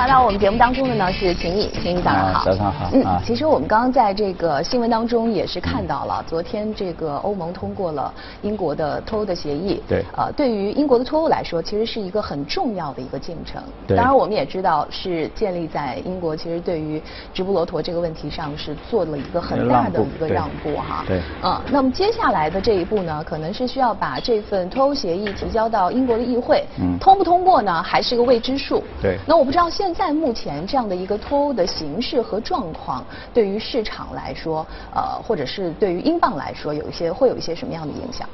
来到我们节目当中的呢是秦毅，秦毅早上好。早上好。嗯，其实我们刚刚在这个新闻当中也是看到了，昨天这个欧盟通过了英国的脱欧的协议。对。呃，对于英国的脱欧来说，其实是一个很重要的一个进程。对。当然，我们也知道是建立在英国其实对于直布罗陀这个问题上是做了一个很大的一个让步哈。对。嗯，那么接下来的这一步呢，可能是需要把这份脱欧协议提交到英国的议会。嗯。通不通过呢，还是个未知数。对。那我不知道现在目前这样的一个脱欧的形式和状况，对于市场来说，呃，或者是对于英镑来说，有一些会有一些什么样的影响？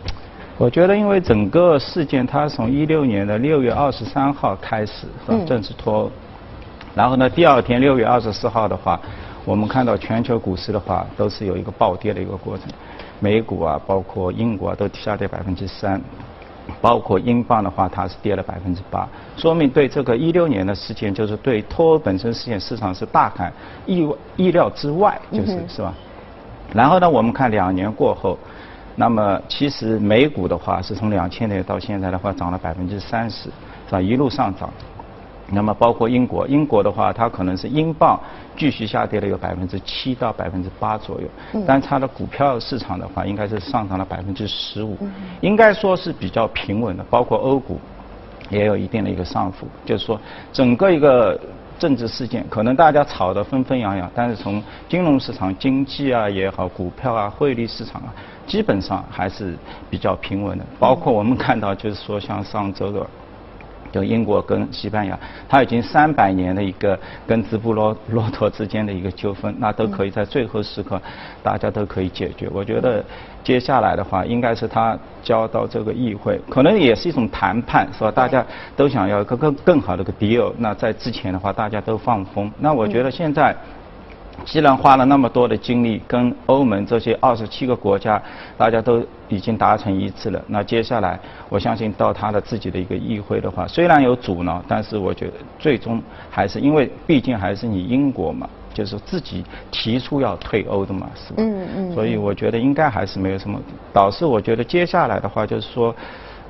我觉得，因为整个事件它从一六年的六月二十三号开始正式脱欧，然后呢，第二天六月二十四号的话，我们看到全球股市的话都是有一个暴跌的一个过程，美股啊，包括英国啊，都下跌百分之三。包括英镑的话，它是跌了百分之八，说明对这个一六年的事件，就是对脱欧本身事件市场是大感意意料之外，就是是吧？然后呢，我们看两年过后，那么其实美股的话是从两千年到现在的话涨了百分之三十，是吧？一路上涨。那么包括英国，英国的话，它可能是英镑继续下跌了有百分之七到百分之八左右，但它的股票市场的话，应该是上涨了百分之十五，应该说是比较平稳的。包括欧股也有一定的一个上浮，就是说整个一个政治事件，可能大家吵得纷纷扬扬，但是从金融市场、经济啊也好，股票啊、汇率市场啊，基本上还是比较平稳的。包括我们看到，就是说像上周的。就英国跟西班牙，他已经三百年的一个跟直布罗骆驼之间的一个纠纷，那都可以在最后时刻，大家都可以解决。我觉得接下来的话，应该是他交到这个议会，可能也是一种谈判，是吧？大家都想要一个更更好的一个 deal。那在之前的话，大家都放风。那我觉得现在。既然花了那么多的精力跟欧盟这些二十七个国家，大家都已经达成一致了，那接下来我相信到他的自己的一个议会的话，虽然有阻挠，但是我觉得最终还是因为毕竟还是你英国嘛，就是自己提出要退欧的嘛，是吧？嗯嗯。所以我觉得应该还是没有什么。导致我觉得接下来的话就是说，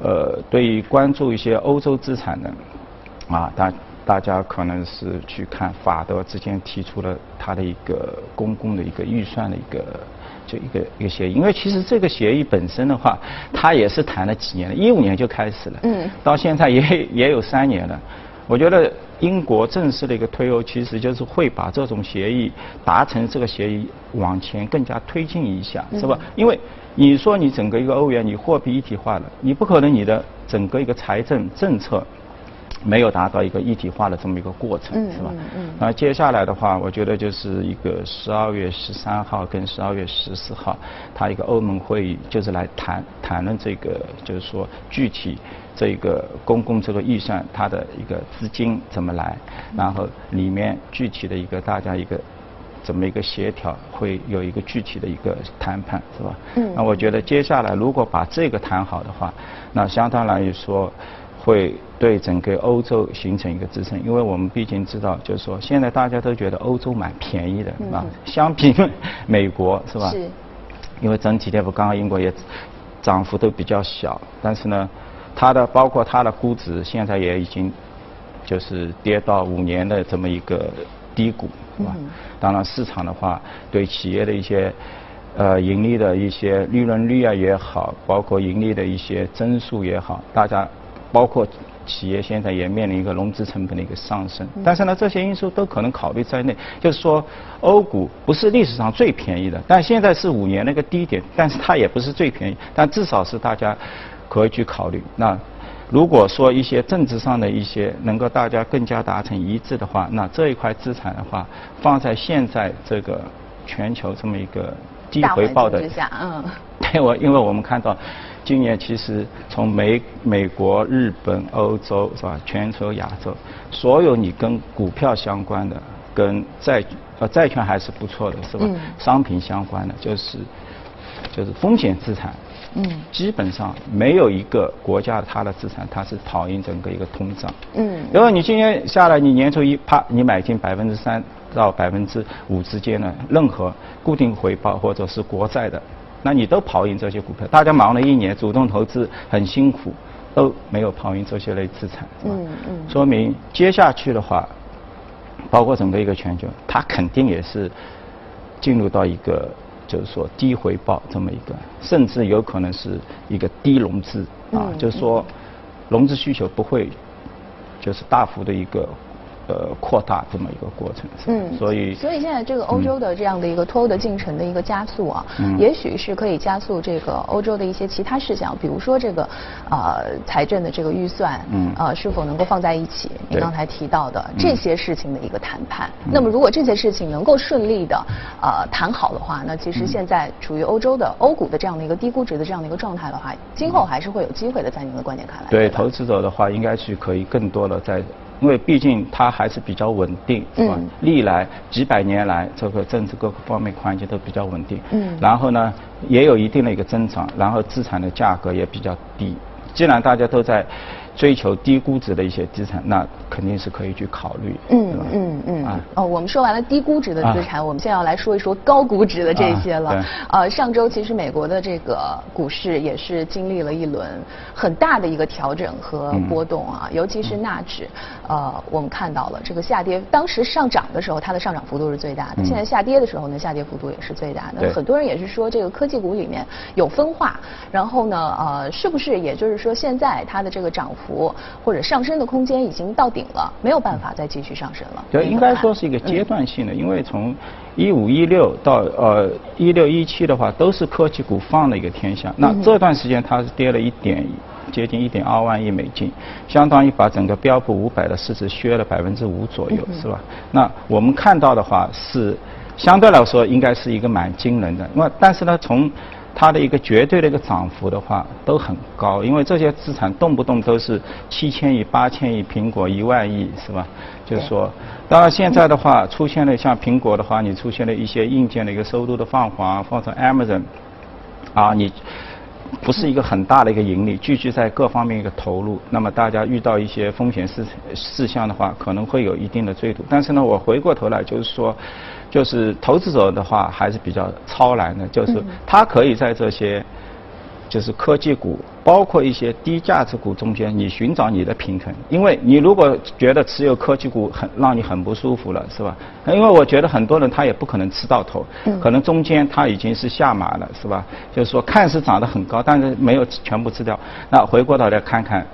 呃，对于关注一些欧洲资产的，啊，大。大家可能是去看法德之间提出了他的一个公共的一个预算的一个就一个一个协议，因为其实这个协议本身的话，它也是谈了几年了，一五年就开始了，嗯，到现在也 也有三年了。我觉得英国正式的一个退欧，其实就是会把这种协议达成这个协议往前更加推进一下，是吧？因为你说你整个一个欧元你货币一体化了，你不可能你的整个一个财政政策。没有达到一个一体化的这么一个过程，是吧？嗯嗯那接下来的话，我觉得就是一个十二月十三号跟十二月十四号，它一个欧盟会议，就是来谈谈论这个，就是说具体这个公共这个预算它的一个资金怎么来，然后里面具体的一个大家一个怎么一个协调，会有一个具体的一个谈判，是吧？嗯。那我觉得接下来如果把这个谈好的话，那相当来说。会对整个欧洲形成一个支撑，因为我们毕竟知道，就是说现在大家都觉得欧洲蛮便宜的，啊，相比美国是吧？是。因为整体跌幅，刚刚英国也涨幅都比较小，但是呢，它的包括它的估值现在也已经就是跌到五年的这么一个低谷，是吧？当然市场的话，对企业的一些呃盈利的一些利润率啊也好，包括盈利的一些增速也好，大家。包括企业现在也面临一个融资成本的一个上升，但是呢，这些因素都可能考虑在内。就是说，欧股不是历史上最便宜的，但现在是五年那个低点，但是它也不是最便宜，但至少是大家可以去考虑。那如果说一些政治上的一些能够大家更加达成一致的话，那这一块资产的话，放在现在这个全球这么一个低回报的，嗯，对我，因为我们看到。今年其实从美美国、日本、欧洲是吧？全球亚洲，所有你跟股票相关的、跟债呃债券还是不错的，是吧？商品相关的，就是就是风险资产，嗯，基本上没有一个国家它的资产它是跑赢整个一个通胀，嗯，如果你今年下来，你年初一啪，你买进百分之三到百分之五之间的任何固定回报或者是国债的。那你都跑赢这些股票，大家忙了一年，主动投资很辛苦，都没有跑赢这些类资产，嗯嗯，说明接下去的话，包括整个一个全球，它肯定也是进入到一个就是说低回报这么一个，甚至有可能是一个低融资啊，就是说融资需求不会就是大幅的一个。呃，扩大这么一个过程，嗯，所以所以现在这个欧洲的这样的一个脱欧的进程的一个加速啊，嗯，也许是可以加速这个欧洲的一些其他事项，比如说这个呃财政的这个预算，嗯，呃是否能够放在一起？您刚才提到的这些事情的一个谈判，那么如果这些事情能够顺利的呃谈好的话，那其实现在处于欧洲的欧股的这样的一个低估值的这样的一个状态的话，今后还是会有机会的，在您的观点看来，对投资者的话，应该是可以更多的在。因为毕竟它还是比较稳定，是吧？历来几百年来，这个政治各个方面环境都比较稳定。嗯。然后呢，也有一定的一个增长，然后资产的价格也比较低。既然大家都在。追求低估值的一些资产，那肯定是可以去考虑。嗯嗯嗯。啊哦，我们说完了低估值的资产，我们现在要来说一说高估值的这些了。呃，上周其实美国的这个股市也是经历了一轮很大的一个调整和波动啊，尤其是纳指，呃，我们看到了这个下跌。当时上涨的时候，它的上涨幅度是最大的；现在下跌的时候呢，下跌幅度也是最大的。很多人也是说，这个科技股里面有分化，然后呢，呃，是不是也就是说，现在它的这个涨幅？幅或者上升的空间已经到顶了，没有办法再继续上升了。对，应该说是一个阶段性的，因为从一五一六到呃一六一七的话，都是科技股放的一个天下。那这段时间它是跌了一点，接近一点二万亿美金，相当于把整个标普五百的市值削了百分之五左右，是吧？那我们看到的话是相对来说应该是一个蛮惊人的。那但是呢，从它的一个绝对的一个涨幅的话都很高，因为这些资产动不动都是七千亿、八千亿，苹果一万亿，是吧？就是说，当然现在的话出现了像苹果的话，你出现了一些硬件的一个收入的放缓，或者 Amazon，啊，你不是一个很大的一个盈利，聚集在各方面一个投入，那么大家遇到一些风险事事项的话，可能会有一定的追逐。但是呢，我回过头来就是说。就是投资者的话还是比较超然的，就是他可以在这些就是科技股，包括一些低价值股中间，你寻找你的平衡。因为你如果觉得持有科技股很让你很不舒服了，是吧？因为我觉得很多人他也不可能吃到头，可能中间他已经是下马了，是吧？就是说看似涨得很高，但是没有全部吃掉。那回过头来看看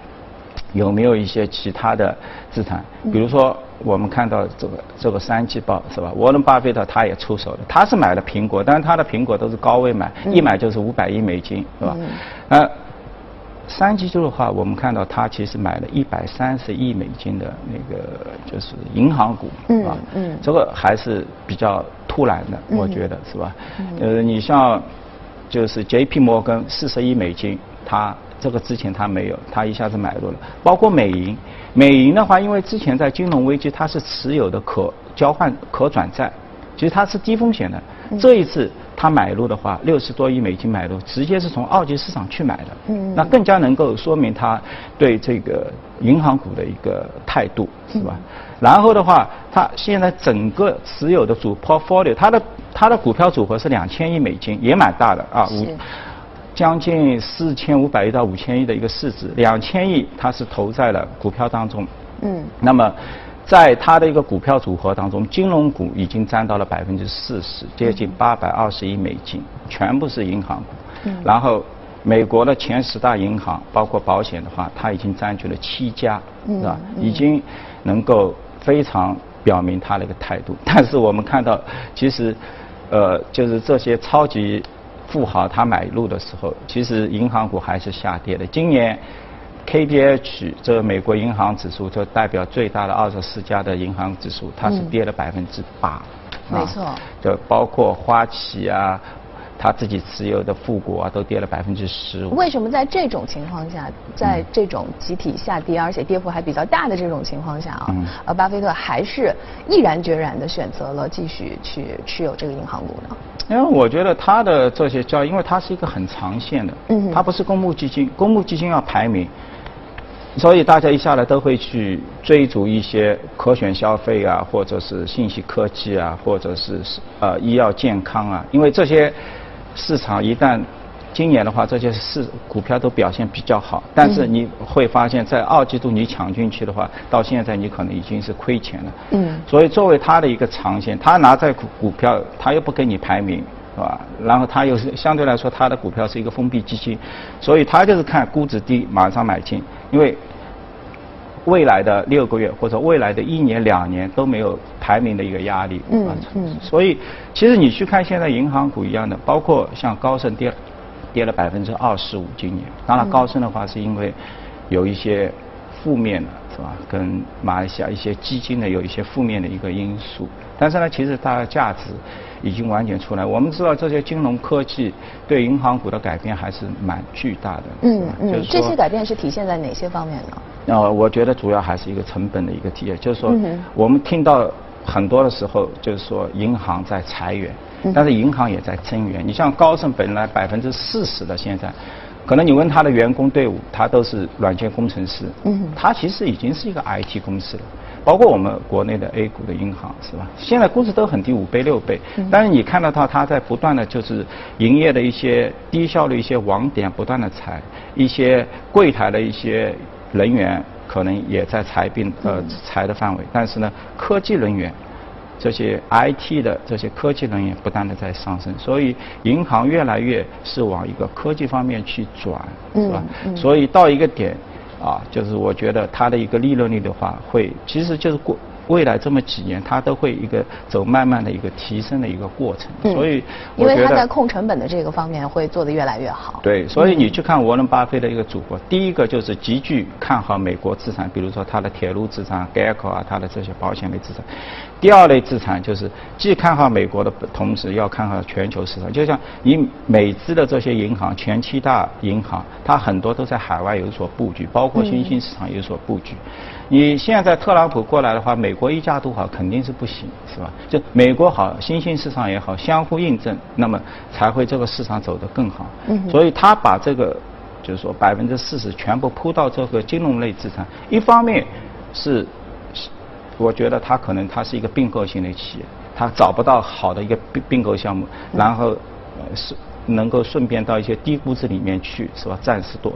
有没有一些其他的资产，比如说。我们看到这个这个三季报是吧？沃伦巴菲特他也出手了，他是买了苹果，但是他的苹果都是高位买，一买就是五百亿美金，是吧？那三季度的话，我们看到他其实买了一百三十亿美金的那个就是银行股，是吧？嗯，这个还是比较突然的，我觉得是吧？呃，你像就是 J.P. 摩根四十亿美金，他。这个之前他没有，他一下子买入了。包括美银，美银的话，因为之前在金融危机，它是持有的可交换可转债，其实它是低风险的。这一次他买入的话，六十多亿美金买入，直接是从二级市场去买的。嗯。那更加能够说明他对这个银行股的一个态度，是吧？然后的话，他现在整个持有的主 portfolio，他的他的股票组合是两千亿美金，也蛮大的啊。五。将近四千五百亿到五千亿的一个市值，两千亿它是投在了股票当中。嗯。那么，在它的一个股票组合当中，金融股已经占到了百分之四十，接近八百二十亿美金，全部是银行股。嗯。然后，美国的前十大银行，包括保险的话，它已经占据了七家，是吧？已经能够非常表明它的一个态度。但是我们看到，其实，呃，就是这些超级。富豪他买入的时候，其实银行股还是下跌的。今年 KDH 这个美国银行指数，就代表最大的二十四家的银行指数，它是跌了百分之八。没错。就包括花旗啊。他自己持有的富国啊，都跌了百分之十五。为什么在这种情况下，在这种集体下跌，而且跌幅还比较大的这种情况下啊，呃，巴菲特还是毅然决然的选择了继续去持有这个银行股呢？因为我觉得他的这些交易，因为它是一个很长线的，嗯，它不是公募基金，公募基金要排名，所以大家一下来都会去追逐一些可选消费啊，或者是信息科技啊，或者是呃医药健康啊，因为这些。市场一旦今年的话，这些市股票都表现比较好，但是你会发现在二季度你抢进去的话，到现在你可能已经是亏钱了。嗯。所以作为他的一个长线，他拿在股股票，他又不给你排名，是吧？然后他又是相对来说，他的股票是一个封闭基金，所以他就是看估值低马上买进，因为未来的六个月或者未来的一年两年都没有排名的一个压力。嗯嗯。所以其实你去看现在银行股一样的，包括像高盛跌。跌了百分之二十五，今年。当然，高盛的话是因为有一些负面的，是吧？跟马来西亚一些基金呢有一些负面的一个因素。但是呢，其实它的价值已经完全出来。我们知道这些金融科技对银行股的改变还是蛮巨大的。嗯嗯。这些改变是体现在哪些方面呢？呃，我觉得主要还是一个成本的一个体现，就是说，我们听到很多的时候，就是说银行在裁员。但是银行也在增员，你像高盛本来百分之四十的现在，可能你问他的员工队伍，他都是软件工程师，嗯，他其实已经是一个 IT 公司了，包括我们国内的 A 股的银行是吧？现在估值都很低，五倍六倍，但是你看到他他在不断的就是营业的一些低效的一些网点不断的裁，一些柜台的一些人员可能也在裁并呃裁的范围，但是呢，科技人员。这些 IT 的这些科技人员不断的在上升，所以银行越来越是往一个科技方面去转，是吧？所以到一个点，啊，就是我觉得它的一个利润率的话，会其实就是过。未来这么几年，它都会一个走慢慢的一个提升的一个过程，所以因为它在控成本的这个方面会做得越来越好。对，所以你去看沃伦巴菲的一个组合，第一个就是极具看好美国资产，比如说它的铁路资产、GEICO 啊，它的这些保险类资产。第二类资产就是既看好美国的同时，要看好全球市场。就像你美资的这些银行，前七大银行，它很多都在海外有所布局，包括新兴市场有所布局。你现在特朗普过来的话，美国一家独好肯定是不行，是吧？就美国好，新兴市场也好，相互印证，那么才会这个市场走得更好。嗯。所以他把这个，就是说百分之四十全部铺到这个金融类资产，一方面是，我觉得它可能它是一个并购型的企业，它找不到好的一个并并购项目，然后是能够顺便到一些低估值里面去，是吧？暂时躲。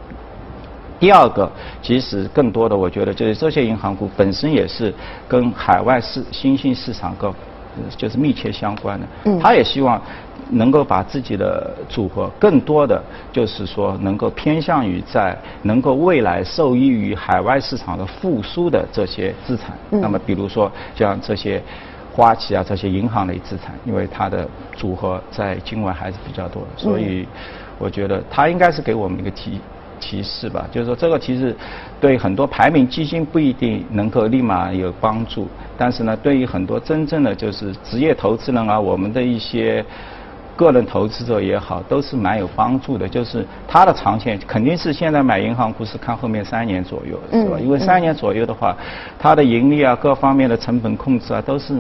第二个，其实更多的，我觉得就是这些银行股本身也是跟海外市新兴市场个就是密切相关的。嗯。他也希望能够把自己的组合更多的就是说能够偏向于在能够未来受益于海外市场的复苏的这些资产。嗯。那么比如说像这些花旗啊这些银行类资产，因为它的组合在境外还是比较多的，所以我觉得它应该是给我们一个提。提示吧，就是说这个提示对很多排名基金不一定能够立马有帮助，但是呢，对于很多真正的就是职业投资人啊，我们的一些。个人投资者也好，都是蛮有帮助的。就是它的长线肯定是现在买银行股是看后面三年左右，是吧？因为三年左右的话，它的盈利啊，各方面的成本控制啊，都是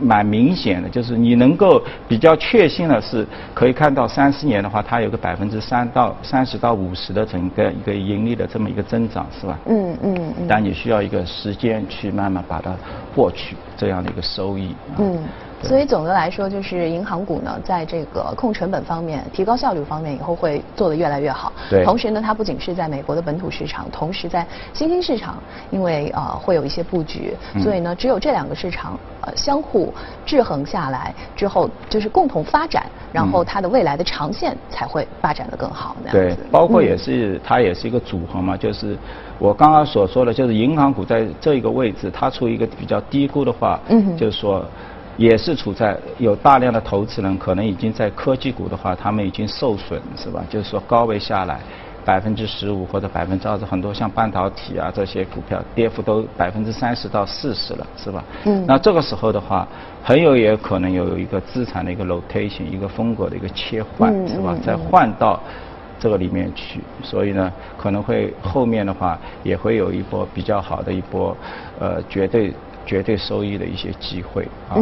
蛮明显的。就是你能够比较确信的是，可以看到三四年的话，它有个百分之三到三十到五十的整个一个盈利的这么一个增长，是吧？嗯嗯嗯。但你需要一个时间去慢慢把它获取这样的一个收益。嗯。所以总的来说，就是银行股呢，在这个控成本方面、提高效率方面，以后会做得越来越好。对。同时呢，它不仅是在美国的本土市场，同时在新兴市场，因为呃会有一些布局，所以呢，只有这两个市场呃相互制衡下来之后，就是共同发展，然后它的未来的长线才会发展的更好。对，包括也是它也是一个组合嘛，就是我刚刚所说的，就是银行股在这一个位置，它处于一个比较低估的话，嗯，就是说。也是处在有大量的投资人，可能已经在科技股的话，他们已经受损，是吧？就是说高位下来百分之十五或者百分之二十，很多像半导体啊这些股票跌幅都百分之三十到四十了，是吧？嗯。那这个时候的话，很有也可能有一个资产的一个 rotation，一个风格的一个切换，是吧？再换到这个里面去，所以呢，可能会后面的话也会有一波比较好的一波，呃，绝对。绝对收益的一些机会啊。